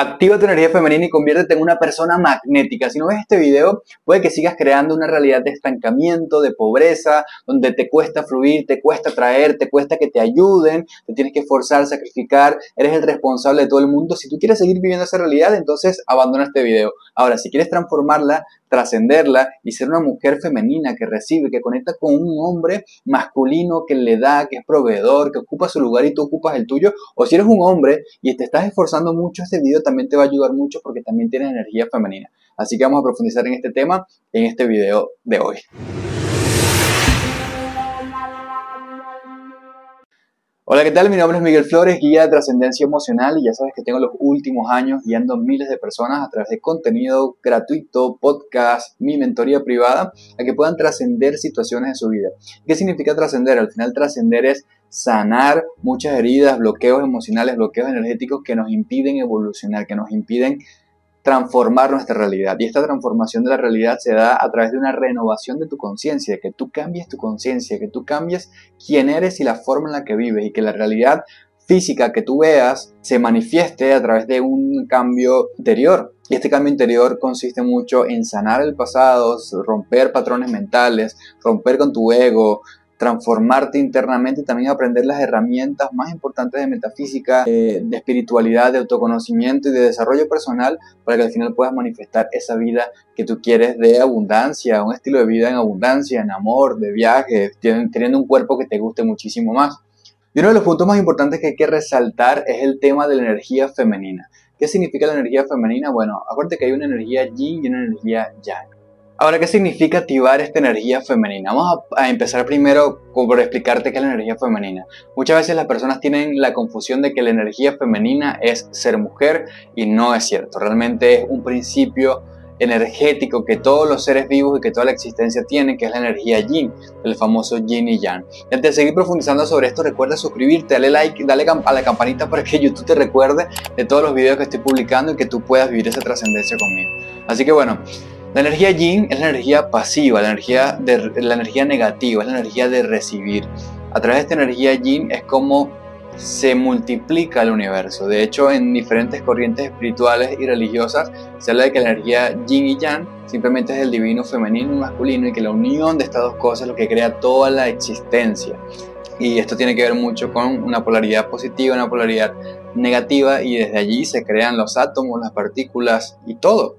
Activa tu energía femenina y conviértete en una persona magnética. Si no ves este video, puede que sigas creando una realidad de estancamiento, de pobreza, donde te cuesta fluir, te cuesta traer, te cuesta que te ayuden, te tienes que esforzar, sacrificar, eres el responsable de todo el mundo. Si tú quieres seguir viviendo esa realidad, entonces abandona este video. Ahora, si quieres transformarla, trascenderla y ser una mujer femenina que recibe, que conecta con un hombre masculino que le da, que es proveedor, que ocupa su lugar y tú ocupas el tuyo, o si eres un hombre y te estás esforzando mucho, este video también te va a ayudar mucho porque también tienes energía femenina. Así que vamos a profundizar en este tema en este video de hoy. Hola, ¿qué tal? Mi nombre es Miguel Flores, guía de trascendencia emocional y ya sabes que tengo los últimos años guiando miles de personas a través de contenido gratuito, podcast, mi mentoría privada, a que puedan trascender situaciones de su vida. ¿Qué significa trascender? Al final trascender es sanar muchas heridas, bloqueos emocionales, bloqueos energéticos que nos impiden evolucionar, que nos impiden transformar nuestra realidad. Y esta transformación de la realidad se da a través de una renovación de tu conciencia, que tú cambies tu conciencia, que tú cambies quién eres y la forma en la que vives y que la realidad física que tú veas se manifieste a través de un cambio interior. Y este cambio interior consiste mucho en sanar el pasado, romper patrones mentales, romper con tu ego, transformarte internamente y también aprender las herramientas más importantes de metafísica, de espiritualidad, de autoconocimiento y de desarrollo personal para que al final puedas manifestar esa vida que tú quieres de abundancia, un estilo de vida en abundancia, en amor, de viaje, teniendo un cuerpo que te guste muchísimo más. Y uno de los puntos más importantes que hay que resaltar es el tema de la energía femenina. ¿Qué significa la energía femenina? Bueno, acuérdate que hay una energía yin y una energía yang. Ahora, ¿qué significa activar esta energía femenina? Vamos a, empezar primero por explicarte qué es la energía femenina. Muchas veces las personas tienen la confusión de que la energía femenina es ser mujer y no es cierto. Realmente es un principio energético que todos los seres vivos y que toda la existencia tienen, que es la energía yin, el famoso yin y yang. Y antes de seguir profundizando sobre esto, recuerda suscribirte, dale like, dale a la campanita para que YouTube te recuerde de todos los videos que estoy publicando y que tú puedas vivir esa trascendencia conmigo. Así que bueno, la energía yin es la energía pasiva, la energía, de, la energía negativa, es la energía de recibir. A través de esta energía yin es como se multiplica el universo. De hecho, en diferentes corrientes espirituales y religiosas se habla de que la energía yin y yang simplemente es el divino femenino y masculino y que la unión de estas dos cosas es lo que crea toda la existencia. Y esto tiene que ver mucho con una polaridad positiva, una polaridad negativa y desde allí se crean los átomos, las partículas y todo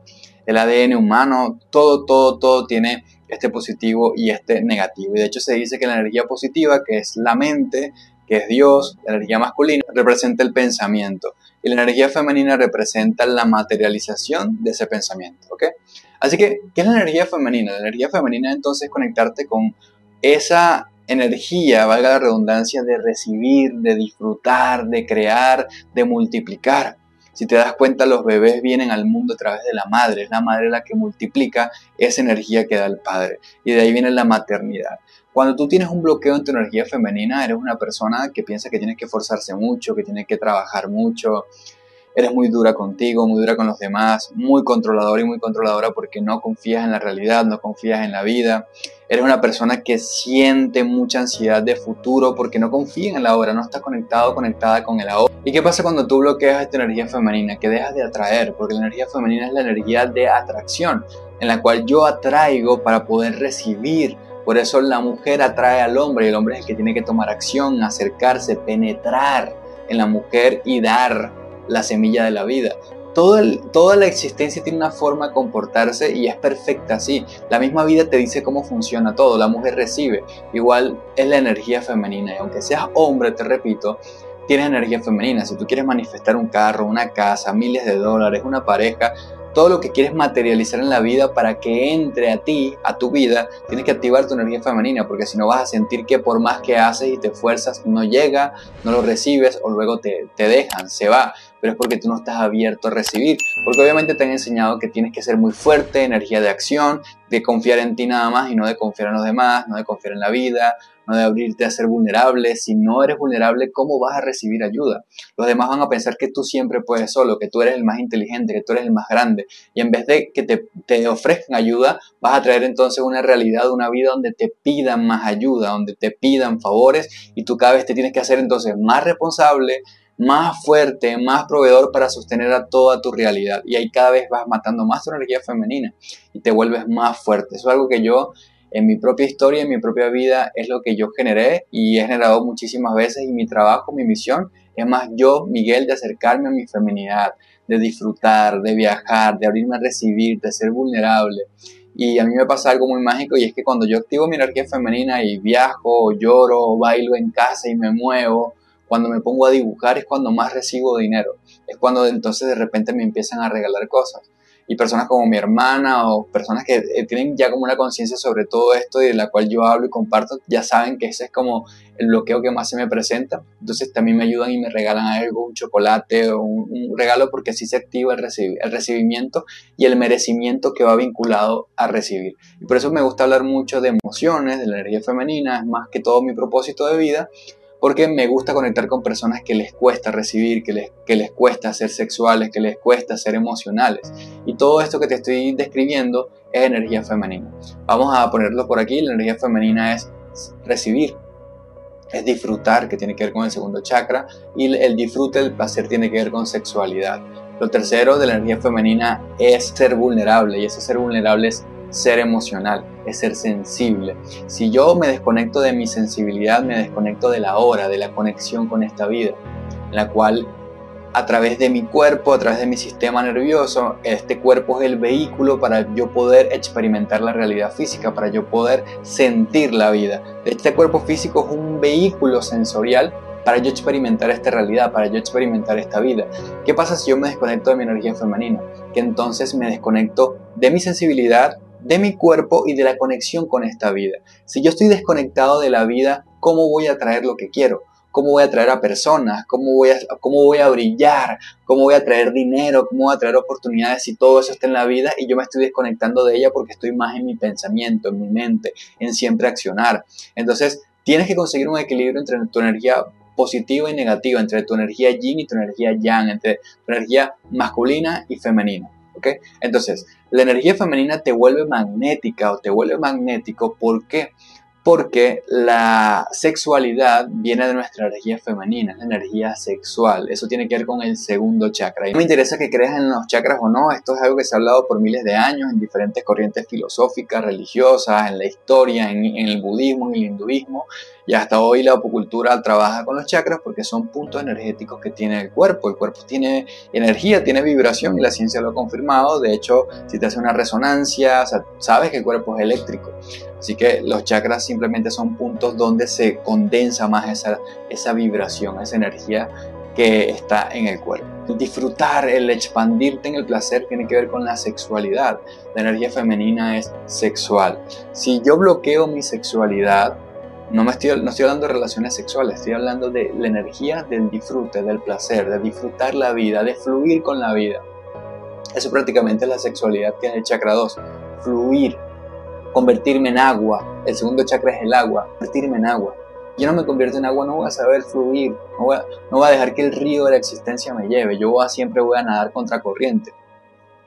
el ADN humano, todo, todo, todo tiene este positivo y este negativo. Y de hecho se dice que la energía positiva, que es la mente, que es Dios, la energía masculina, representa el pensamiento. Y la energía femenina representa la materialización de ese pensamiento. ¿ok? Así que, ¿qué es la energía femenina? La energía femenina entonces es conectarte con esa energía, valga la redundancia, de recibir, de disfrutar, de crear, de multiplicar. Si te das cuenta, los bebés vienen al mundo a través de la madre. Es la madre la que multiplica esa energía que da el padre. Y de ahí viene la maternidad. Cuando tú tienes un bloqueo en tu energía femenina, eres una persona que piensa que tienes que esforzarse mucho, que tienes que trabajar mucho, eres muy dura contigo, muy dura con los demás, muy controladora y muy controladora porque no confías en la realidad, no confías en la vida. Eres una persona que siente mucha ansiedad de futuro porque no confía en la hora, no estás conectado, conectada con el ahora. ¿Y qué pasa cuando tú bloqueas esta energía femenina? Que dejas de atraer, porque la energía femenina es la energía de atracción, en la cual yo atraigo para poder recibir. Por eso la mujer atrae al hombre y el hombre es el que tiene que tomar acción, acercarse, penetrar en la mujer y dar la semilla de la vida. Toda la existencia tiene una forma de comportarse y es perfecta así. La misma vida te dice cómo funciona todo, la mujer recibe. Igual es la energía femenina y aunque seas hombre, te repito, tienes energía femenina. Si tú quieres manifestar un carro, una casa, miles de dólares, una pareja, todo lo que quieres materializar en la vida para que entre a ti, a tu vida, tienes que activar tu energía femenina, porque si no vas a sentir que por más que haces y te esfuerzas, no llega, no lo recibes o luego te, te dejan, se va pero es porque tú no estás abierto a recibir. Porque obviamente te han enseñado que tienes que ser muy fuerte, energía de acción, de confiar en ti nada más y no de confiar en los demás, no de confiar en la vida, no de abrirte a ser vulnerable. Si no eres vulnerable, ¿cómo vas a recibir ayuda? Los demás van a pensar que tú siempre puedes solo, que tú eres el más inteligente, que tú eres el más grande. Y en vez de que te, te ofrezcan ayuda, vas a traer entonces una realidad, una vida donde te pidan más ayuda, donde te pidan favores y tú cada vez te tienes que hacer entonces más responsable, más fuerte, más proveedor para sostener a toda tu realidad. Y ahí cada vez vas matando más tu energía femenina y te vuelves más fuerte. Eso es algo que yo en mi propia historia, en mi propia vida, es lo que yo generé y he generado muchísimas veces y mi trabajo, mi misión es más yo, Miguel, de acercarme a mi feminidad, de disfrutar, de viajar, de abrirme a recibir, de ser vulnerable. Y a mí me pasa algo muy mágico y es que cuando yo activo mi energía femenina y viajo, lloro, bailo en casa y me muevo, cuando me pongo a dibujar es cuando más recibo dinero. Es cuando entonces de repente me empiezan a regalar cosas y personas como mi hermana o personas que eh, tienen ya como una conciencia sobre todo esto y de la cual yo hablo y comparto, ya saben que ese es como el bloqueo que más se me presenta. Entonces también me ayudan y me regalan algo, un chocolate o un, regalo porque así se activa el, el recibimiento y el merecimiento que va vinculado a recibir. Y por eso me gusta hablar mucho de emociones, de la energía femenina, es más que todo mi propósito de vida porque me gusta conectar con personas que les cuesta recibir, que les, que les cuesta ser sexuales, que les cuesta ser emocionales. Y todo esto que te estoy describiendo es energía femenina. Vamos a ponerlo por aquí, la energía femenina es recibir, es disfrutar, que tiene que ver con el segundo chakra, y el disfrute, el placer tiene que ver con sexualidad. Lo tercero de la energía femenina es ser vulnerable, y ese ser vulnerable es ser emocional, es ser sensible. Si yo me desconecto de mi sensibilidad, me desconecto de la hora, de la conexión con esta vida, la cual a través de mi cuerpo, a través de mi sistema nervioso, este cuerpo es el vehículo para yo poder experimentar la realidad física, para yo poder sentir la vida. Este cuerpo físico es un vehículo sensorial para yo experimentar esta realidad, para yo experimentar esta vida. ¿Qué pasa si yo me desconecto de mi energía femenina? Que entonces me desconecto de mi sensibilidad, de mi cuerpo y de la conexión con esta vida. Si yo estoy desconectado de la vida, ¿cómo voy a traer lo que quiero? ¿Cómo voy a traer a personas? ¿Cómo voy a, cómo voy a brillar? ¿Cómo voy a traer dinero? ¿Cómo voy a traer oportunidades si todo eso está en la vida y yo me estoy desconectando de ella porque estoy más en mi pensamiento, en mi mente, en siempre accionar? Entonces, tienes que conseguir un equilibrio entre tu energía positiva y negativa, entre tu energía yin y tu energía yang, entre tu energía masculina y femenina. Entonces, la energía femenina te vuelve magnética o te vuelve magnético, ¿por qué? Porque la sexualidad viene de nuestra energía femenina, la energía sexual. Eso tiene que ver con el segundo chakra. Y me interesa que creas en los chakras o no, esto es algo que se ha hablado por miles de años en diferentes corrientes filosóficas, religiosas, en la historia, en el budismo, en el hinduismo. Y hasta hoy la apocultura trabaja con los chakras porque son puntos energéticos que tiene el cuerpo. El cuerpo tiene energía, tiene vibración y la ciencia lo ha confirmado. De hecho, si te hace una resonancia, sabes que el cuerpo es eléctrico. Así que los chakras simplemente son puntos donde se condensa más esa, esa vibración, esa energía que está en el cuerpo. Disfrutar, el expandirte en el placer tiene que ver con la sexualidad. La energía femenina es sexual. Si yo bloqueo mi sexualidad, no, me estoy, no estoy hablando de relaciones sexuales, estoy hablando de la energía del disfrute, del placer, de disfrutar la vida, de fluir con la vida. Eso prácticamente es la sexualidad que es el chakra 2. Fluir, convertirme en agua. El segundo chakra es el agua, convertirme en agua. Yo no me convierto en agua, no voy a saber fluir, no voy a, no a dejar que el río de la existencia me lleve. Yo siempre voy a nadar contra corriente.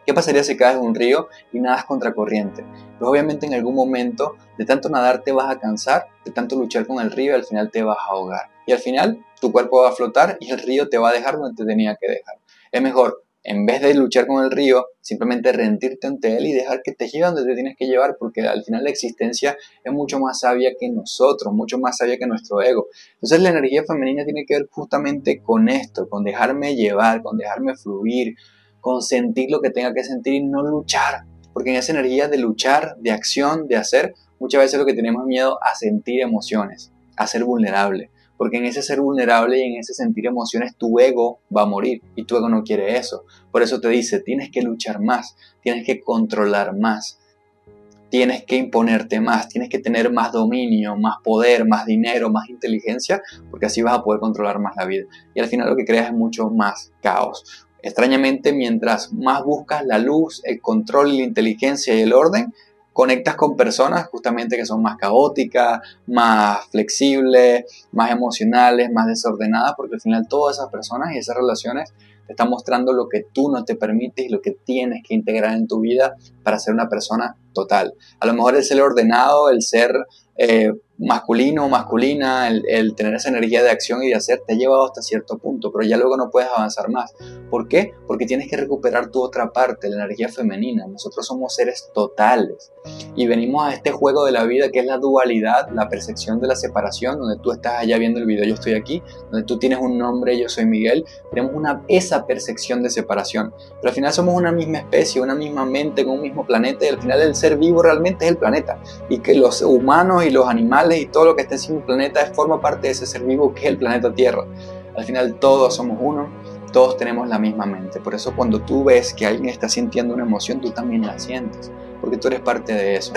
¿Qué pasaría si caes en un río y nadas contracorriente? Pues obviamente en algún momento de tanto nadar te vas a cansar, de tanto luchar con el río y al final te vas a ahogar. Y al final tu cuerpo va a flotar y el río te va a dejar donde te tenía que dejar. Es mejor, en vez de luchar con el río, simplemente rendirte ante él y dejar que te lleve donde te tienes que llevar, porque al final la existencia es mucho más sabia que nosotros, mucho más sabia que nuestro ego. Entonces la energía femenina tiene que ver justamente con esto, con dejarme llevar, con dejarme fluir, con sentir lo que tenga que sentir y no luchar. Porque en esa energía de luchar, de acción, de hacer, muchas veces lo que tenemos miedo a sentir emociones, a ser vulnerable. Porque en ese ser vulnerable y en ese sentir emociones tu ego va a morir y tu ego no quiere eso. Por eso te dice, tienes que luchar más, tienes que controlar más, tienes que imponerte más, tienes que tener más dominio, más poder, más dinero, más inteligencia, porque así vas a poder controlar más la vida. Y al final lo que creas es mucho más caos. Extrañamente, mientras más buscas la luz, el control, la inteligencia y el orden, conectas con personas justamente que son más caóticas, más flexibles, más emocionales, más desordenadas, porque al final todas esas personas y esas relaciones te están mostrando lo que tú no te permites y lo que tienes que integrar en tu vida para ser una persona total. A lo mejor el ser ordenado, el ser eh, masculino o masculina, el, tener esa energía de acción y de hacer, te ha llevado hasta cierto punto, pero ya luego no puedes avanzar más. ¿Por qué? Porque tienes que recuperar tu otra parte, la energía femenina. Nosotros somos seres totales y venimos a este juego de la vida que es la dualidad, la percepción de la separación, donde tú estás allá viendo el video, yo estoy aquí, donde tú tienes un nombre, yo soy Miguel, tenemos una, esa percepción de separación. Pero al final somos una misma especie, una misma mente, con un mismo planeta y al final el ser vivo realmente es el planeta y que los humanos y los animales y todo lo que está encima del planeta forma parte de ese ser vivo que es el planeta Tierra. Al final todos somos uno, todos tenemos la misma mente. Por eso cuando tú ves que alguien está sintiendo una emoción, tú también la sientes, porque tú eres parte de eso.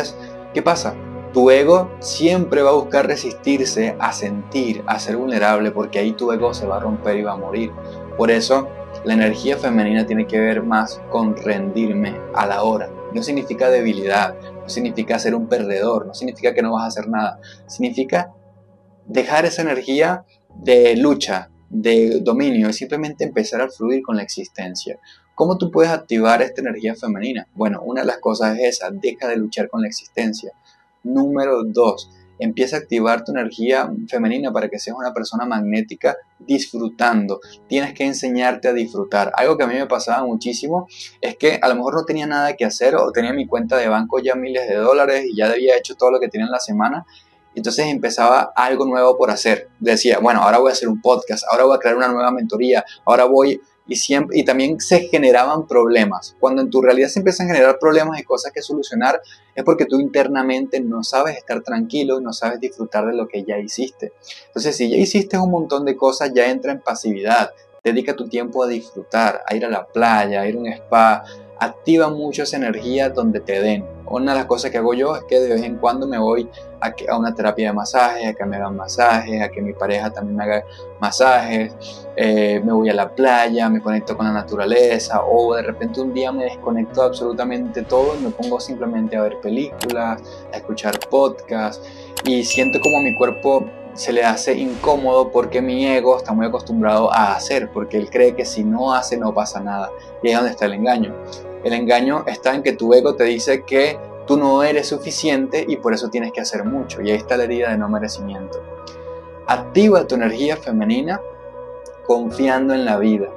¿Qué pasa? Tu ego siempre va a buscar resistirse a sentir, a ser vulnerable, porque ahí tu ego se va a romper y va a morir. Por eso la energía femenina tiene que ver más con rendirme a la hora. No significa debilidad, no significa ser un perdedor, no significa que no vas a hacer nada. Significa dejar esa energía de lucha, de dominio, y simplemente empezar a fluir con la existencia. ¿Cómo tú puedes activar esta energía femenina? Bueno, una de las cosas es esa, deja de luchar con la existencia. Número dos, empieza a activar tu energía femenina para que seas una persona magnética disfrutando. Tienes que enseñarte a disfrutar. Algo que a mí me pasaba muchísimo es que a lo mejor no tenía nada que hacer o tenía mi cuenta de banco ya miles de dólares y ya había hecho todo lo que tenía en la semana. Entonces empezaba algo nuevo por hacer. Decía, bueno, ahora voy a hacer un podcast, ahora voy a crear una nueva mentoría, ahora voy y, siempre, y también se generaban problemas. Cuando en tu realidad se empiezan a generar problemas y cosas que solucionar, es porque tú internamente no sabes estar tranquilo y no sabes disfrutar de lo que ya hiciste. Entonces, si ya hiciste un montón de cosas, ya entra en pasividad. Dedica tu tiempo a disfrutar, a ir a la playa, a ir a un spa. Activa mucho esa energía donde te den. Una de las cosas que hago yo es que de vez en cuando me voy a, una terapia de masajes, a que me hagan masajes, a que mi pareja también me haga masajes, eh, me voy a la playa, me conecto con la naturaleza o de repente un día me desconecto absolutamente todo y me pongo simplemente a ver películas, a escuchar podcasts y siento como mi cuerpo se le hace incómodo porque mi ego está muy acostumbrado a hacer, porque él cree que si no hace no pasa nada. Y ahí es donde está el engaño. El engaño está en que tu ego te dice que tú no eres suficiente y por eso tienes que hacer mucho. Y ahí está la herida de no merecimiento. Activa tu energía femenina confiando en la vida.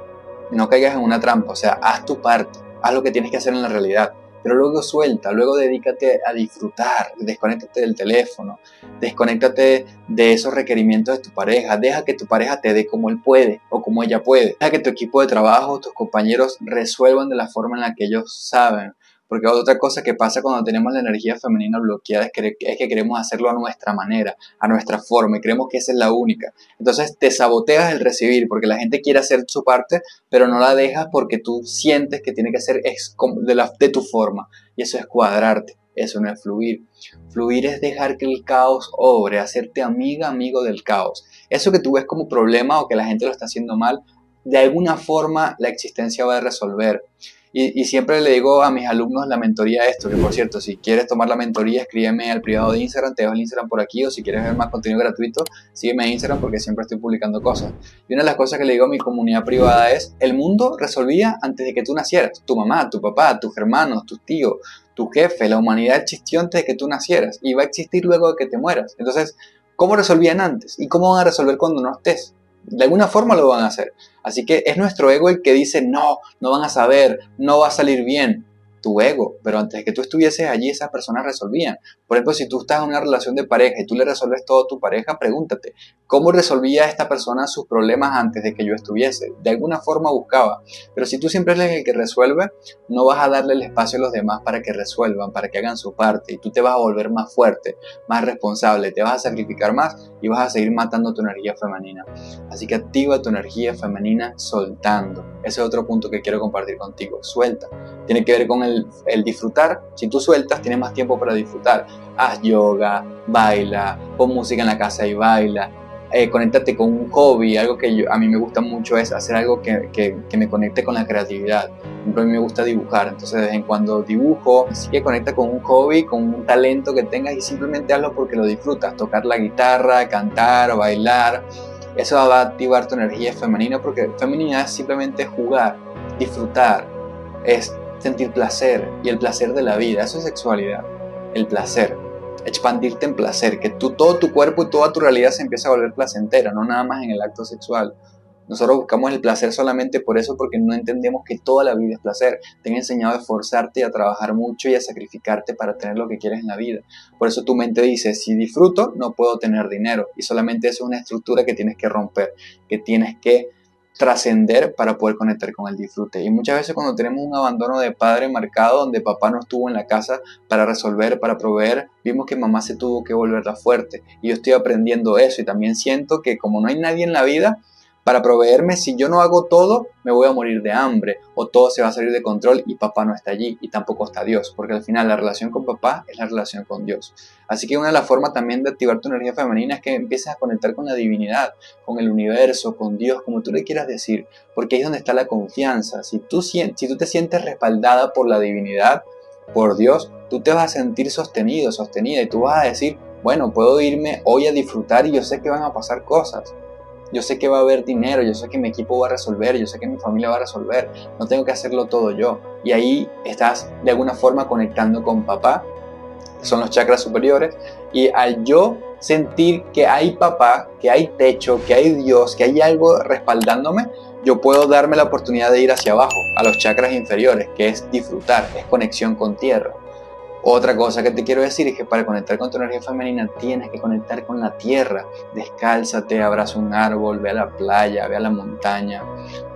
No caigas en una trampa, o sea, haz tu parte, haz lo que tienes que hacer en la realidad pero luego suelta, luego dedícate a disfrutar, desconéctate del teléfono, desconéctate de esos requerimientos de tu pareja, deja que tu pareja te dé como él puede o como ella puede, deja que tu equipo de trabajo, tus compañeros resuelvan de la forma en la que ellos saben, porque otra cosa que pasa cuando tenemos la energía femenina bloqueada es que, es que queremos hacerlo a nuestra manera, a nuestra forma, y creemos que esa es la única. Entonces te saboteas el recibir, porque la gente quiere hacer su parte, pero no la dejas porque tú sientes que tiene que ser de, la, de tu forma. Y eso es cuadrarte, eso no es fluir. Fluir es dejar que el caos obre, hacerte amiga, amigo del caos. Eso que tú ves como problema o que la gente lo está haciendo mal, de alguna forma la existencia va a resolver. Y, siempre le digo a mis alumnos la mentoría esto, que por cierto, si quieres tomar la mentoría, escríbeme al privado de Instagram, te dejo el Instagram por aquí, o si quieres ver más contenido gratuito, sígueme en Instagram porque siempre estoy publicando cosas. Y una de las cosas que le digo a mi comunidad privada es, el mundo resolvía antes de que tú nacieras, tu mamá, tu papá, tus hermanos, tus tíos, tu jefe, la humanidad existió antes de que tú nacieras y va a existir luego de que te mueras. Entonces, ¿cómo resolvían antes? ¿Y cómo van a resolver cuando no estés? De alguna forma lo van a hacer. Así que es nuestro ego el que dice, no, no van a saber, no va a salir bien tu ego, pero antes de que tú estuvieses allí, esas personas resolvían. Por ejemplo, si tú estás en una relación de pareja y tú le resuelves todo a tu pareja, pregúntate, ¿cómo resolvía esta persona sus problemas antes de que yo estuviese? De alguna forma buscaba. Pero si tú siempre eres el que resuelve, no vas a darle el espacio a los demás para que resuelvan, para que hagan su parte, y tú te vas a volver más fuerte, más responsable, te vas a sacrificar más y vas a seguir matando tu energía femenina. Así que activa tu energía femenina soltando. Ese es otro punto que quiero compartir contigo. Suelta. Tiene que ver con el el, disfrutar. Si tú sueltas, tienes más tiempo para disfrutar. Haz yoga, baila, pon música en la casa y baila. Eh, conéctate con un hobby, algo que a mí me gusta mucho es hacer algo que, me conecte con la creatividad. Por a mí me gusta dibujar, entonces de vez en cuando dibujo, así que conecta con un hobby, con un talento que tengas y simplemente hazlo porque lo disfrutas, tocar la guitarra, cantar, bailar, eso va a activar tu energía femenina porque feminidad es simplemente jugar, disfrutar, es sentir placer y el placer de la vida. Eso es sexualidad, el placer. Expandirte en placer, que tú, todo tu cuerpo y toda tu realidad se empieza a volver placentera, no nada más en el acto sexual. Nosotros buscamos el placer solamente por eso, porque no entendemos que toda la vida es placer. Te han enseñado a esforzarte a trabajar mucho y a sacrificarte para tener lo que quieres en la vida. Por eso tu mente dice, si disfruto, no puedo tener dinero. Y solamente eso es una estructura que tienes que romper, que tienes que trascender para poder conectar con el disfrute. Y muchas veces cuando tenemos un abandono de padre marcado, donde papá no estuvo en la casa para resolver, para proveer, vimos que mamá se tuvo que volverla fuerte. Y yo estoy aprendiendo eso y también siento que como no hay nadie en la vida, para proveerme, si yo no hago todo, me voy a morir de hambre o todo se va a salir de control y papá no está allí y tampoco está Dios, porque al final la relación con papá es la relación con Dios. Así que una de las formas también de activar tu energía femenina es que empieces a conectar con la divinidad, con el universo, con Dios, como tú le quieras decir, porque ahí es donde está la confianza. Si tú, si tú te sientes respaldada por la divinidad, por Dios, tú te vas a sentir sostenido, sostenida y tú vas a decir, bueno, puedo irme hoy a disfrutar y yo sé que van a pasar cosas. Yo sé que va a haber dinero, yo sé que mi equipo va a resolver, yo sé que mi familia va a resolver, no tengo que hacerlo todo yo. Y ahí estás de alguna forma conectando con papá, son los chakras superiores, y al yo sentir que hay papá, que hay techo, que hay Dios, que hay algo respaldándome, yo puedo darme la oportunidad de ir hacia abajo, a los chakras inferiores, que es disfrutar, es conexión con tierra. Otra cosa que te quiero decir es que para conectar con tu energía femenina tienes que conectar con la tierra. Descálzate, abraza un árbol, ve a la playa, ve a la montaña,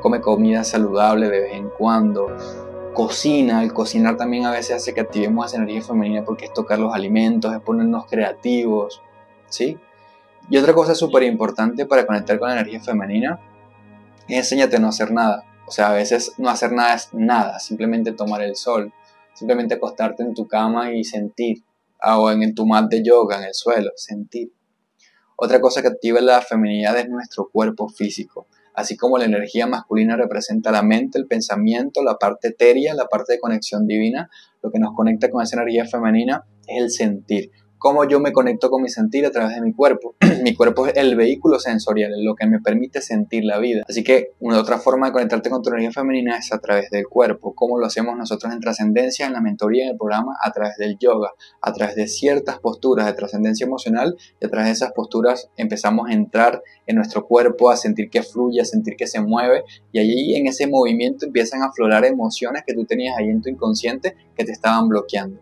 come comida saludable de vez en cuando. Cocina, el cocinar también a veces hace que activemos esa energía femenina porque es tocar los alimentos, es ponernos creativos, ¿sí? Y otra cosa súper importante para conectar con la energía femenina es enséñate a no hacer nada. O sea, a veces no hacer nada es nada, simplemente tomar el sol Simplemente acostarte en tu cama y sentir, ah, o en tu mat de yoga, en el suelo, sentir. Otra cosa que activa la feminidad es nuestro cuerpo físico. Así como la energía masculina representa la mente, el pensamiento, la parte etérea, la parte de conexión divina, lo que nos conecta con esa energía femenina es el sentir cómo yo me conecto con mi sentir a través de mi cuerpo. mi cuerpo es el vehículo sensorial, lo que me permite sentir la vida. Así que una otra forma de conectarte con tu energía femenina es a través del cuerpo. ¿Cómo lo hacemos nosotros en trascendencia, en la mentoría, en el programa? A través del yoga, a través de ciertas posturas de trascendencia emocional y a través de esas posturas empezamos a entrar en nuestro cuerpo, a sentir que fluye, a sentir que se mueve y allí en ese movimiento empiezan a aflorar emociones que tú tenías ahí en tu inconsciente que te estaban bloqueando.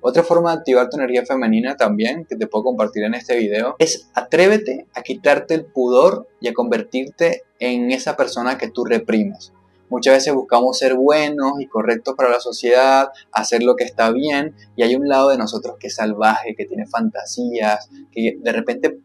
Otra forma de activar tu energía femenina también, que te puedo compartir en este video, es atrévete a quitarte el pudor y a convertirte en esa persona que tú reprimes. Muchas veces buscamos ser buenos y correctos para la sociedad, hacer lo que está bien, y hay un lado de nosotros que es salvaje, que tiene fantasías, que de repente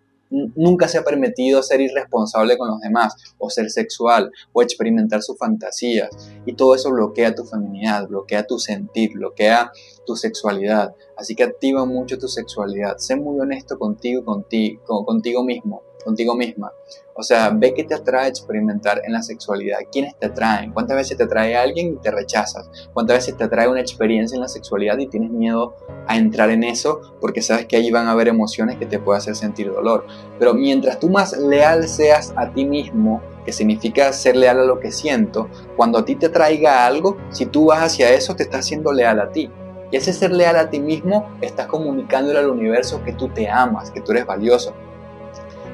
nunca se ha permitido ser irresponsable con los demás, o ser sexual, o experimentar sus fantasías. Y todo eso bloquea tu feminidad, bloquea tu sentir, bloquea tu sexualidad. Así que activa mucho tu sexualidad. Sé muy honesto contigo, contigo, contigo mismo contigo misma. O sea, ve qué te atrae experimentar en la sexualidad, quiénes te atraen, cuántas veces te atrae alguien y te rechazas, cuántas veces te atrae una experiencia en la sexualidad y tienes miedo a entrar en eso porque sabes que ahí van a haber emociones que te pueden hacer sentir dolor. Pero mientras tú más leal seas a ti mismo, que significa ser leal a lo que siento, cuando a ti te traiga algo, si tú vas hacia eso, te estás haciendo leal a ti. Y ese ser leal a ti mismo, estás comunicándole al universo que tú te amas, que tú eres valioso,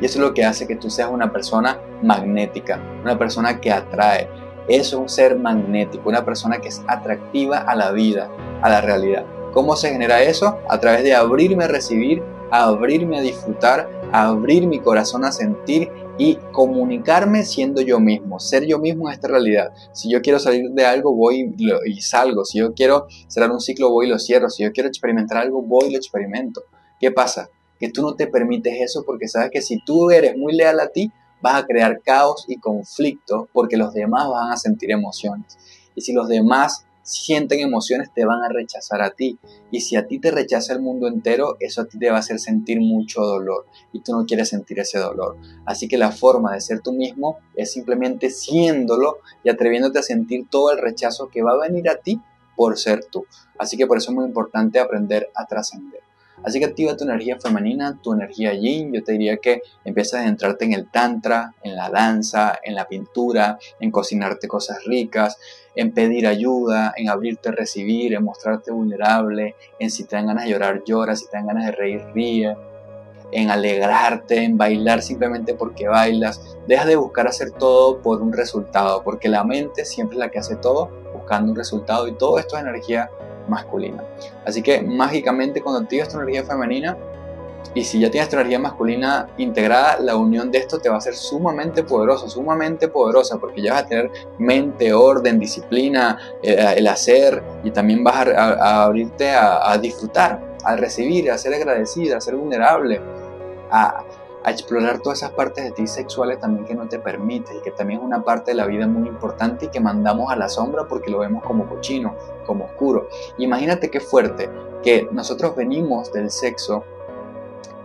y eso es lo que hace que tú seas una persona magnética, una persona que atrae. Es un ser magnético, una persona que es atractiva a la vida, a la realidad. ¿Cómo se genera eso? A través de abrirme a recibir, a abrirme a disfrutar, a abrir mi corazón a sentir y comunicarme siendo yo mismo, ser yo mismo en esta realidad. Si yo quiero salir de algo, voy y, salgo. Si yo quiero cerrar un ciclo, voy y lo cierro. Si yo quiero experimentar algo, voy y lo experimento. ¿Qué pasa? Que tú no te permites eso porque sabes que si tú eres muy leal a ti, vas a crear caos y conflicto porque los demás van a sentir emociones. Y si los demás sienten emociones, te van a rechazar a ti. Y si a ti te rechaza el mundo entero, eso a ti te va a hacer sentir mucho dolor. Y tú no quieres sentir ese dolor. Así que la forma de ser tú mismo es simplemente siéndolo y atreviéndote a sentir todo el rechazo que va a venir a ti por ser tú. Así que por eso es muy importante aprender a trascender. Así que activa tu energía femenina, tu energía yin. Yo te diría que empieces a entrarte en el tantra, en la danza, en la pintura, en cocinarte cosas ricas, en pedir ayuda, en abrirte a recibir, en mostrarte vulnerable, en si te dan ganas de llorar, llora, si te dan ganas de reír, ríe, en alegrarte, en bailar simplemente porque bailas. Deja de buscar hacer todo por un resultado, porque la mente siempre es la que hace todo buscando un resultado y todo esto es energía masculina. Así que mágicamente cuando activas tu energía femenina, y si ya tienes tu energía masculina integrada, la unión de esto te va a ser sumamente poderosa, sumamente poderosa, porque ya vas a tener mente, orden, disciplina, eh, el, hacer, y también vas a, abrirte a, a, disfrutar, a recibir, a ser agradecida, a ser vulnerable, a, a explorar todas esas partes de ti sexuales también que no te permite y que también es una parte de la vida muy importante y que mandamos a la sombra porque lo vemos como cochino, como oscuro. Imagínate qué fuerte que nosotros venimos del sexo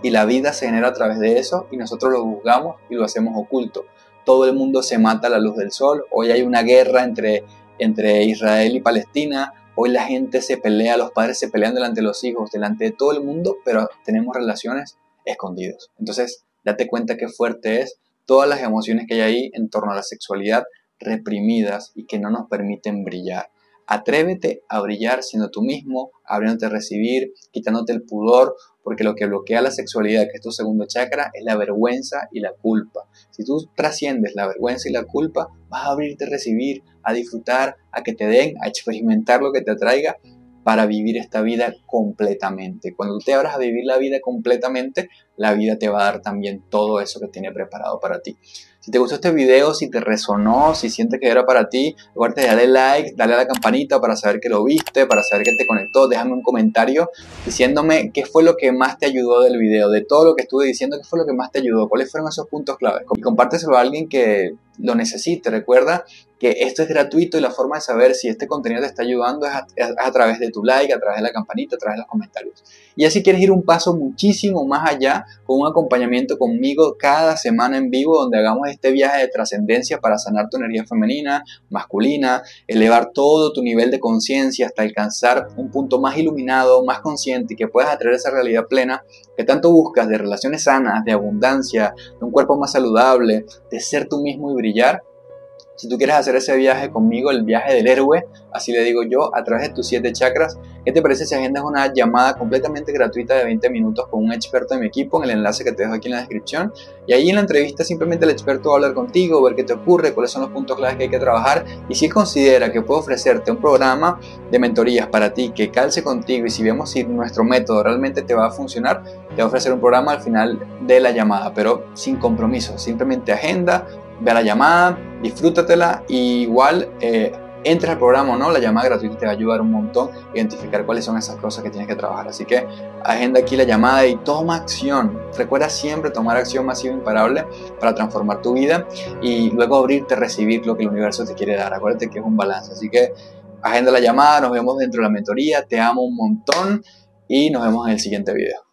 y la vida se genera a través de eso y nosotros lo juzgamos y lo hacemos oculto. Todo el mundo se mata a la luz del sol, hoy hay una guerra entre, entre Israel y Palestina, hoy la gente se pelea, los padres se pelean delante de los hijos, delante de todo el mundo, pero tenemos relaciones escondidas. Entonces, date cuenta qué fuerte es todas las emociones que hay ahí en torno a la sexualidad reprimidas y que no nos permiten brillar. Atrévete a brillar siendo tú mismo, abriéndote a recibir, quitándote el pudor, porque lo que bloquea la sexualidad, que es tu segundo chakra, es la vergüenza y la culpa. Si tú trasciendes la vergüenza y la culpa, vas a abrirte a recibir, a disfrutar, a que te den, a experimentar lo que te atraiga para vivir esta vida completamente. Cuando te abras a vivir la vida completamente, la vida te va a dar también todo eso que tiene preparado para ti. Si te gustó este video, si te resonó, si sientes que era para ti, acuérdate de darle like, dale a la campanita para saber que lo viste, para saber que te conectó. Déjame un comentario diciéndome qué fue lo que más te ayudó del video, de todo lo que estuve diciendo, qué fue lo que más te ayudó, cuáles fueron esos puntos claves. Y compárteselo a alguien que lo necesite. Recuerda que esto es gratuito y la forma de saber si este contenido te está ayudando es a, través de tu like, a través de la campanita, a través de los comentarios. Y así quieres ir un paso muchísimo más allá con un acompañamiento conmigo cada semana en vivo donde hagamos este viaje de trascendencia para sanar tu energía femenina, masculina, elevar todo tu nivel de conciencia hasta alcanzar un punto más iluminado, más consciente y que puedas atraer esa realidad plena que tanto buscas de relaciones sanas, de abundancia, de un cuerpo más saludable, de ser tú mismo y brillar. Si tú quieres hacer ese viaje conmigo, el viaje del héroe, así le digo yo, a través de tus siete chakras, ¿qué te parece si agendas una llamada completamente gratuita de 20 minutos con un experto de mi equipo en el enlace que te dejo aquí en la descripción? Y ahí en la entrevista simplemente el experto va a hablar contigo, ver qué te ocurre, cuáles son los puntos claves que hay que trabajar. Y si considera que puede ofrecerte un programa de mentorías para ti que calce contigo y si vemos si nuestro método realmente te va a funcionar, te va a ofrecer un programa al final de la llamada, pero sin compromiso, simplemente agenda, ve la llamada, disfrútatela y igual eh, al programa o no, la llamada gratuita te va a ayudar un montón a identificar cuáles son esas cosas que tienes que trabajar. Así que agenda aquí la llamada y toma acción. Recuerda siempre tomar acción masiva e imparable para transformar tu vida y luego abrirte a recibir lo que el universo te quiere dar. Acuérdate que es un balance. Así que agenda la llamada, nos vemos dentro de la mentoría, te amo un montón y nos vemos en el siguiente video.